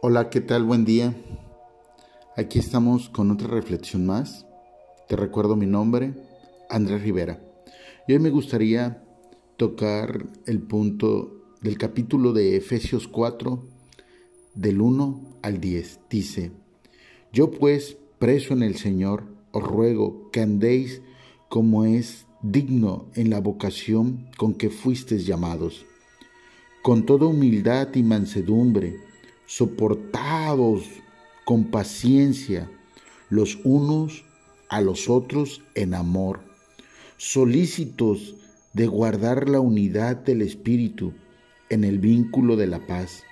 Hola, ¿qué tal? Buen día. Aquí estamos con otra reflexión más. Te recuerdo mi nombre, Andrés Rivera. Y hoy me gustaría tocar el punto del capítulo de Efesios 4, del 1 al 10. Dice, Yo pues, preso en el Señor, os ruego que andéis como es digno en la vocación con que fuisteis llamados, con toda humildad y mansedumbre, soportados con paciencia los unos a los otros en amor, solícitos de guardar la unidad del Espíritu en el vínculo de la paz,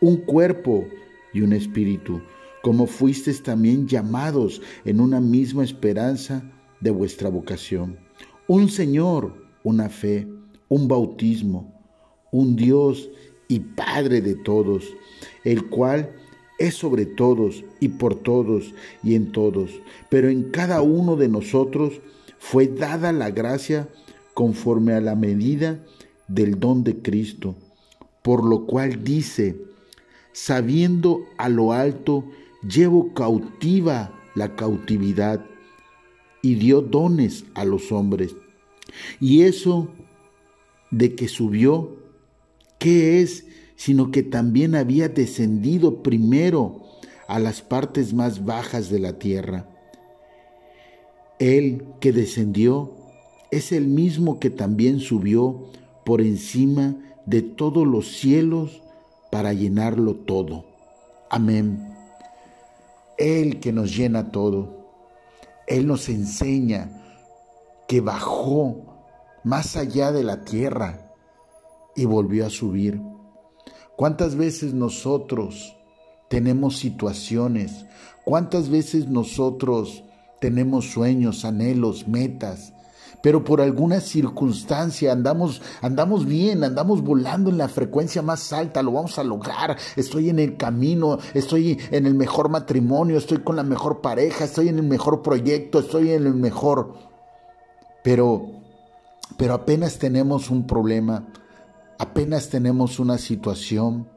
un cuerpo y un espíritu, como fuisteis también llamados en una misma esperanza de vuestra vocación, un Señor, una fe, un bautismo, un Dios y Padre de todos, el cual es sobre todos y por todos y en todos, pero en cada uno de nosotros fue dada la gracia conforme a la medida del don de Cristo, por lo cual dice, sabiendo a lo alto, llevo cautiva la cautividad y dio dones a los hombres. Y eso de que subió, ¿qué es? Sino que también había descendido primero a las partes más bajas de la tierra. Él que descendió es el mismo que también subió por encima de todos los cielos para llenarlo todo. Amén. Él que nos llena todo. Él nos enseña que bajó más allá de la tierra y volvió a subir. ¿Cuántas veces nosotros tenemos situaciones? ¿Cuántas veces nosotros tenemos sueños, anhelos, metas? Pero por alguna circunstancia andamos, andamos bien, andamos volando en la frecuencia más alta, lo vamos a lograr. Estoy en el camino, estoy en el mejor matrimonio, estoy con la mejor pareja, estoy en el mejor proyecto, estoy en el mejor. Pero, pero apenas tenemos un problema, apenas tenemos una situación,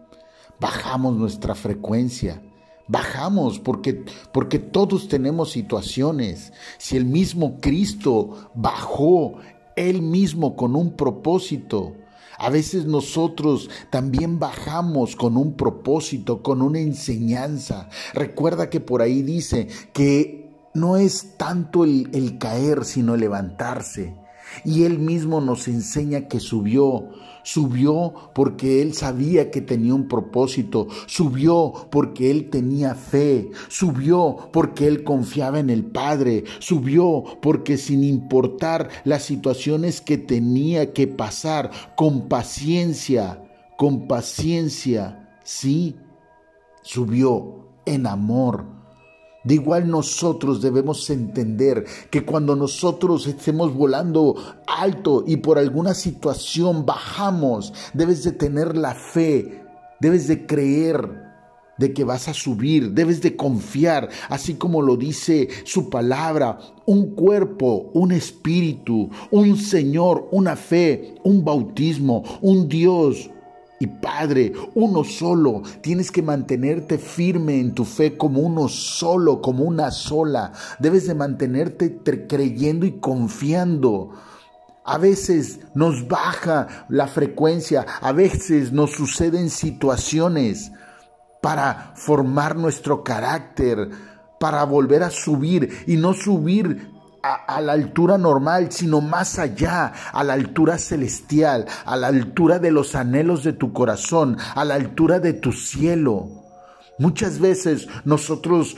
bajamos nuestra frecuencia. Bajamos porque, porque todos tenemos situaciones. Si el mismo Cristo bajó él mismo con un propósito, a veces nosotros también bajamos con un propósito, con una enseñanza. Recuerda que por ahí dice que no es tanto el, el caer, sino levantarse. Y Él mismo nos enseña que subió. Subió porque Él sabía que tenía un propósito. Subió porque Él tenía fe. Subió porque Él confiaba en el Padre. Subió porque sin importar las situaciones que tenía que pasar, con paciencia, con paciencia, sí, subió en amor de igual nosotros debemos entender que cuando nosotros estemos volando alto y por alguna situación bajamos, debes de tener la fe, debes de creer de que vas a subir, debes de confiar, así como lo dice su palabra, un cuerpo, un espíritu, un Señor, una fe, un bautismo, un Dios, y Padre, uno solo. Tienes que mantenerte firme en tu fe como uno solo, como una sola. Debes de mantenerte creyendo y confiando. A veces nos baja la frecuencia, a veces nos suceden situaciones para formar nuestro carácter, para volver a subir y no subir a, la altura normal, sino más allá, a la altura celestial, a la altura de los anhelos de tu corazón, a la altura de tu cielo. Muchas veces nosotros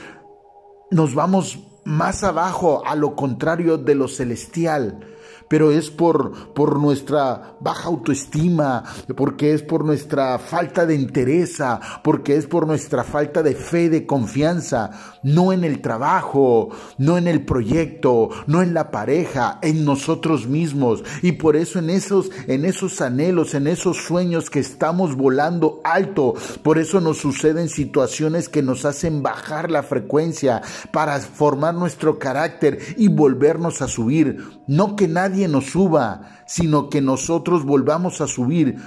nos vamos más abajo, a lo contrario de lo celestial pero es por, por nuestra baja autoestima, porque es por nuestra falta de interés, porque es por nuestra falta de fe, de confianza, no en el trabajo, no en el proyecto, no en la pareja, en nosotros mismos. Y por eso en esos, en esos anhelos, en esos sueños que estamos volando alto, por eso nos suceden situaciones que nos hacen bajar la frecuencia para formar nuestro carácter y volvernos a subir. No que nadie nos suba, sino que nosotros volvamos a subir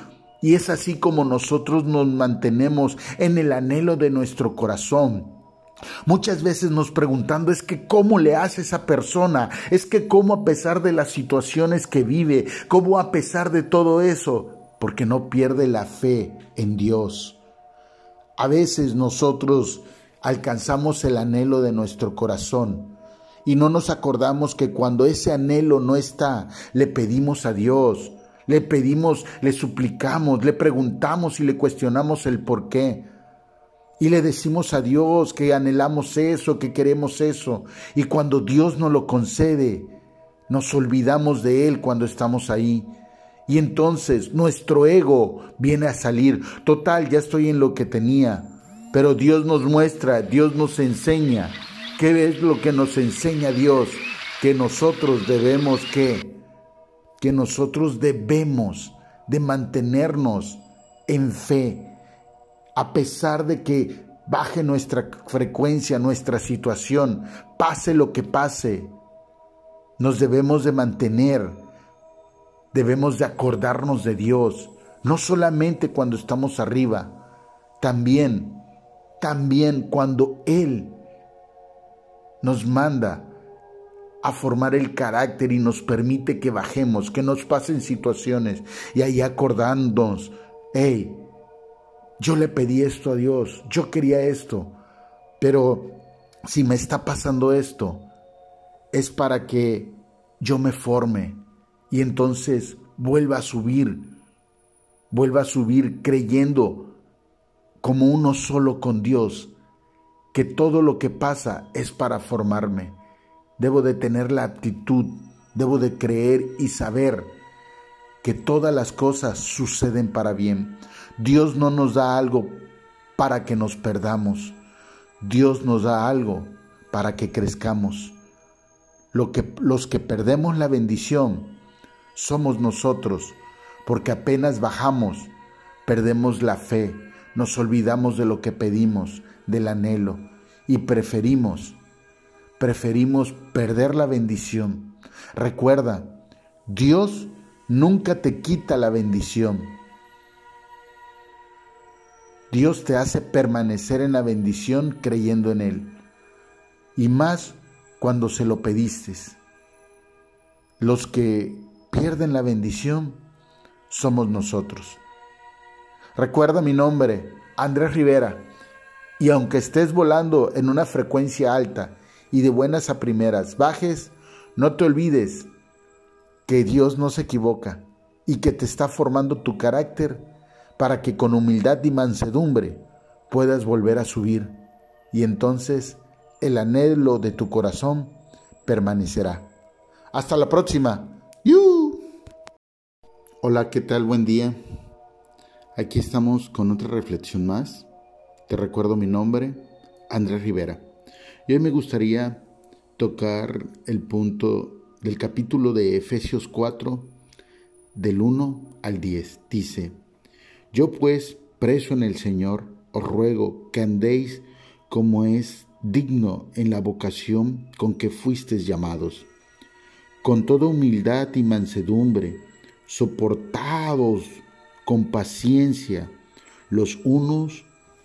Y es así como nosotros nos mantenemos en el anhelo de nuestro corazón. Muchas veces nos preguntando es que cómo le hace esa persona, es que cómo a pesar de las situaciones que vive, cómo a pesar de todo eso, porque no pierde la fe en Dios. A veces nosotros alcanzamos el anhelo de nuestro corazón y no nos acordamos que cuando ese anhelo no está, le pedimos a Dios, le pedimos, le suplicamos, le preguntamos y le cuestionamos el por qué. Y le decimos a Dios que anhelamos eso, que queremos eso. Y cuando Dios nos lo concede, nos olvidamos de Él cuando estamos ahí. Y entonces nuestro ego viene a salir. Total, ya estoy en lo que tenía. Pero Dios nos muestra, Dios nos enseña. ¿Qué es lo que nos enseña Dios? Que nosotros debemos que que nosotros debemos de mantenernos en fe, a pesar de que baje nuestra frecuencia, nuestra situación, pase lo que pase, nos debemos de mantener, debemos de acordarnos de Dios, no solamente cuando estamos arriba, también, también cuando Él nos manda a formar el carácter y nos permite que bajemos, que nos pasen situaciones y ahí acordándonos, hey, yo le pedí esto a Dios, yo quería esto, pero si me está pasando esto, es para que yo me forme y entonces vuelva a subir, vuelva a subir creyendo como uno solo con Dios, que todo lo que pasa es para formarme. Debo de tener la aptitud, debo de creer y saber que todas las cosas suceden para bien. Dios no nos da algo para que nos perdamos. Dios nos da algo para que crezcamos. Lo que, los que perdemos la bendición somos nosotros, porque apenas bajamos, perdemos la fe, nos olvidamos de lo que pedimos, del anhelo, y preferimos preferimos perder la bendición. Recuerda, Dios nunca te quita la bendición. Dios te hace permanecer en la bendición creyendo en Él. Y más cuando se lo pediste. Los que pierden la bendición somos nosotros. Recuerda mi nombre, Andrés Rivera, y aunque estés volando en una frecuencia alta y de buenas a primeras bajes, no te olvides que Dios no se equivoca y que te está formando tu carácter para que con humildad y mansedumbre puedas volver a subir y entonces el anhelo de tu corazón permanecerá. Hasta la próxima. Hola, ¿qué tal? Buen día. Aquí estamos con otra reflexión más. Te recuerdo mi nombre, Andrés Rivera. Y hoy me gustaría tocar el punto del capítulo de Efesios 4, del 1 al 10. Dice, Yo pues, preso en el Señor, os ruego que andéis como es digno en la vocación con que fuisteis llamados, con toda humildad y mansedumbre, soportados con paciencia los unos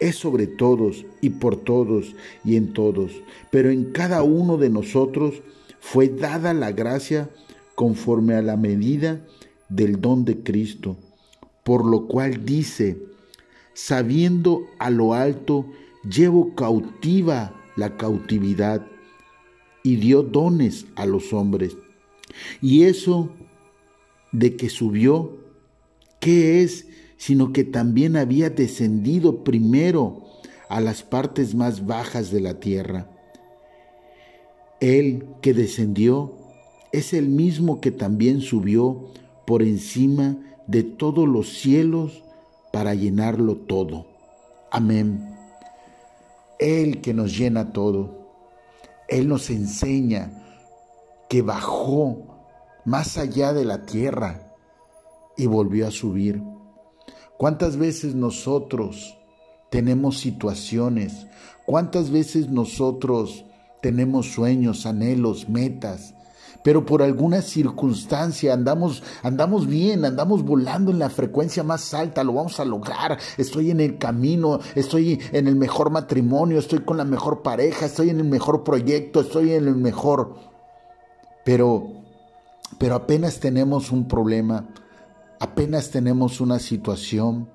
es sobre todos y por todos y en todos, pero en cada uno de nosotros fue dada la gracia conforme a la medida del don de Cristo, por lo cual dice, sabiendo a lo alto, llevo cautiva la cautividad y dio dones a los hombres. Y eso de que subió, ¿qué es? Sino que también había descendido primero a las partes más bajas de la tierra. Él que descendió es el mismo que también subió por encima de todos los cielos para llenarlo todo. Amén. Él que nos llena todo. Él nos enseña que bajó más allá de la tierra y volvió a subir. ¿Cuántas veces nosotros tenemos situaciones? ¿Cuántas veces nosotros tenemos sueños, anhelos, metas? pero por alguna circunstancia andamos, andamos bien, andamos volando en la frecuencia más alta, lo vamos a lograr, estoy en el camino, estoy en el mejor matrimonio, estoy con la mejor pareja, estoy en el mejor proyecto, estoy en el mejor... Pero, pero apenas tenemos un problema, apenas tenemos una situación,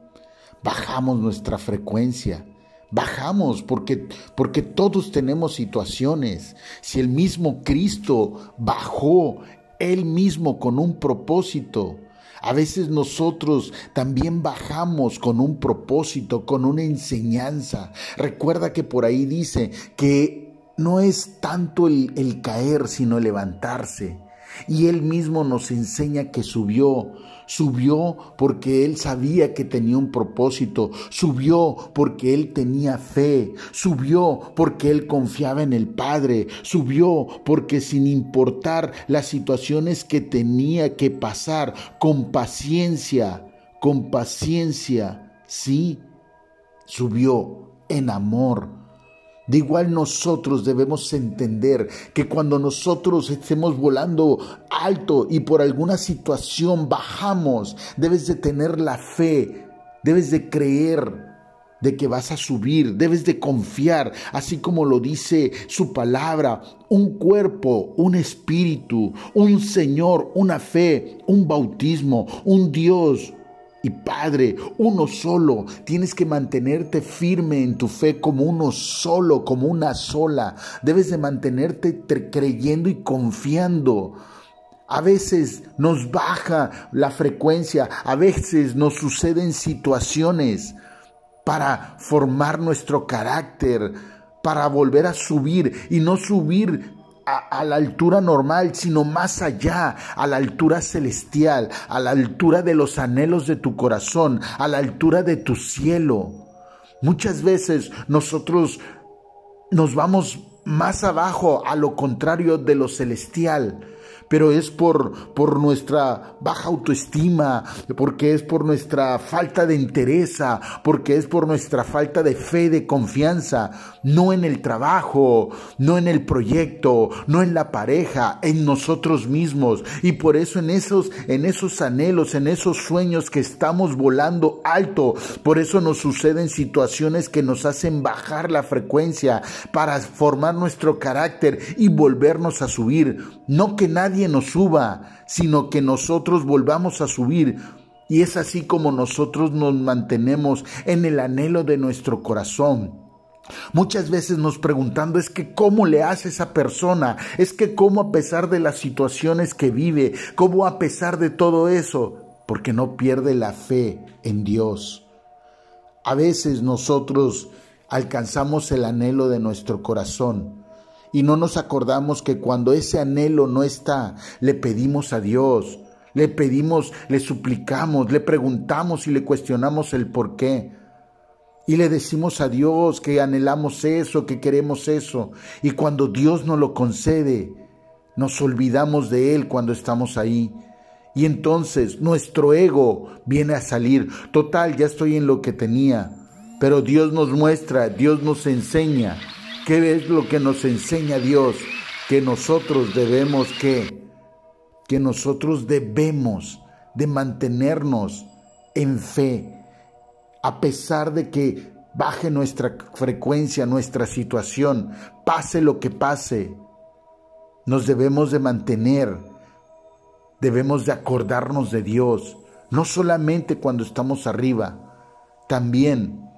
bajamos nuestra frecuencia, bajamos porque, porque todos tenemos situaciones. Si el mismo Cristo bajó él mismo con un propósito, a veces nosotros también bajamos con un propósito, con una enseñanza. Recuerda que por ahí dice que no es tanto el, el caer, sino levantarse. Y Él mismo nos enseña que subió. Subió porque Él sabía que tenía un propósito. Subió porque Él tenía fe. Subió porque Él confiaba en el Padre. Subió porque sin importar las situaciones que tenía que pasar, con paciencia, con paciencia, sí, subió en amor de igual nosotros debemos entender que cuando nosotros estemos volando alto y por alguna situación bajamos, debes de tener la fe, debes de creer de que vas a subir, debes de confiar, así como lo dice su palabra, un cuerpo, un espíritu, un Señor, una fe, un bautismo, un Dios, y Padre, uno solo. Tienes que mantenerte firme en tu fe como uno solo, como una sola. Debes de mantenerte creyendo y confiando. A veces nos baja la frecuencia, a veces nos suceden situaciones para formar nuestro carácter, para volver a subir y no subir a, la altura normal, sino más allá, a la altura celestial, a la altura de los anhelos de tu corazón, a la altura de tu cielo. Muchas veces nosotros nos vamos más abajo, a lo contrario de lo celestial pero es por, por nuestra baja autoestima, porque es por nuestra falta de interés, porque es por nuestra falta de fe, de confianza, no en el trabajo, no en el proyecto, no en la pareja, en nosotros mismos. Y por eso en esos, en esos anhelos, en esos sueños que estamos volando alto, por eso nos suceden situaciones que nos hacen bajar la frecuencia para formar nuestro carácter y volvernos a subir. No que nadie nos suba, sino que nosotros volvamos a subir. Y es así como nosotros nos mantenemos en el anhelo de nuestro corazón. Muchas veces nos preguntando es que cómo le hace esa persona, es que cómo a pesar de las situaciones que vive, cómo a pesar de todo eso, porque no pierde la fe en Dios. A veces nosotros alcanzamos el anhelo de nuestro corazón, y no nos acordamos que cuando ese anhelo no está, le pedimos a Dios, le pedimos, le suplicamos, le preguntamos y le cuestionamos el por qué. Y le decimos a Dios que anhelamos eso, que queremos eso. Y cuando Dios nos lo concede, nos olvidamos de Él cuando estamos ahí. Y entonces nuestro ego viene a salir. Total, ya estoy en lo que tenía. Pero Dios nos muestra, Dios nos enseña ¿Qué es lo que nos enseña Dios? Que nosotros debemos que, que nosotros debemos de mantenernos en fe, a pesar de que baje nuestra frecuencia, nuestra situación, pase lo que pase, nos debemos de mantener, debemos de acordarnos de Dios, no solamente cuando estamos arriba, también,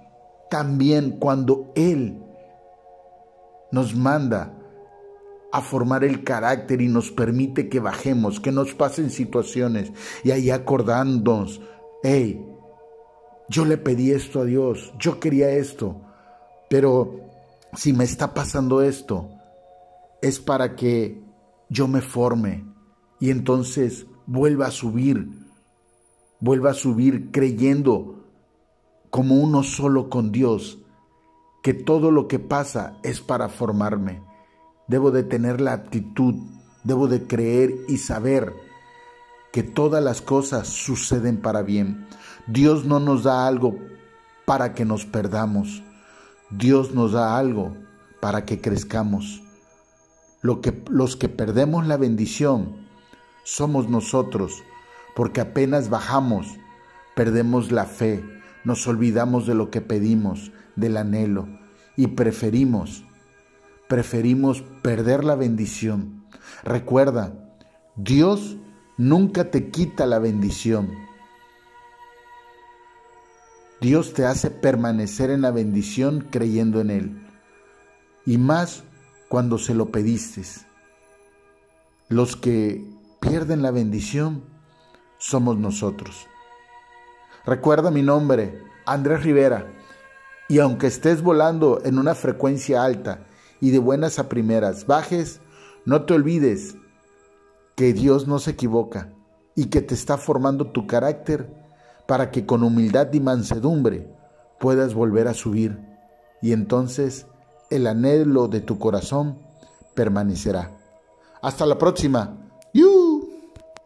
también cuando Él nos manda a formar el carácter y nos permite que bajemos, que nos pasen situaciones y ahí acordándonos, hey, yo le pedí esto a Dios, yo quería esto, pero si me está pasando esto, es para que yo me forme y entonces vuelva a subir, vuelva a subir creyendo como uno solo con Dios que todo lo que pasa es para formarme. Debo de tener la aptitud, debo de creer y saber que todas las cosas suceden para bien. Dios no nos da algo para que nos perdamos. Dios nos da algo para que crezcamos. Lo que, los que perdemos la bendición somos nosotros, porque apenas bajamos, perdemos la fe, nos olvidamos de lo que pedimos, del anhelo, y preferimos, preferimos perder la bendición. Recuerda, Dios nunca te quita la bendición. Dios te hace permanecer en la bendición creyendo en Él. Y más cuando se lo pediste. Los que pierden la bendición somos nosotros. Recuerda mi nombre, Andrés Rivera, y aunque estés volando en una frecuencia alta y de buenas a primeras bajes, no te olvides que Dios no se equivoca y que te está formando tu carácter para que con humildad y mansedumbre puedas volver a subir y entonces el anhelo de tu corazón permanecerá. Hasta la próxima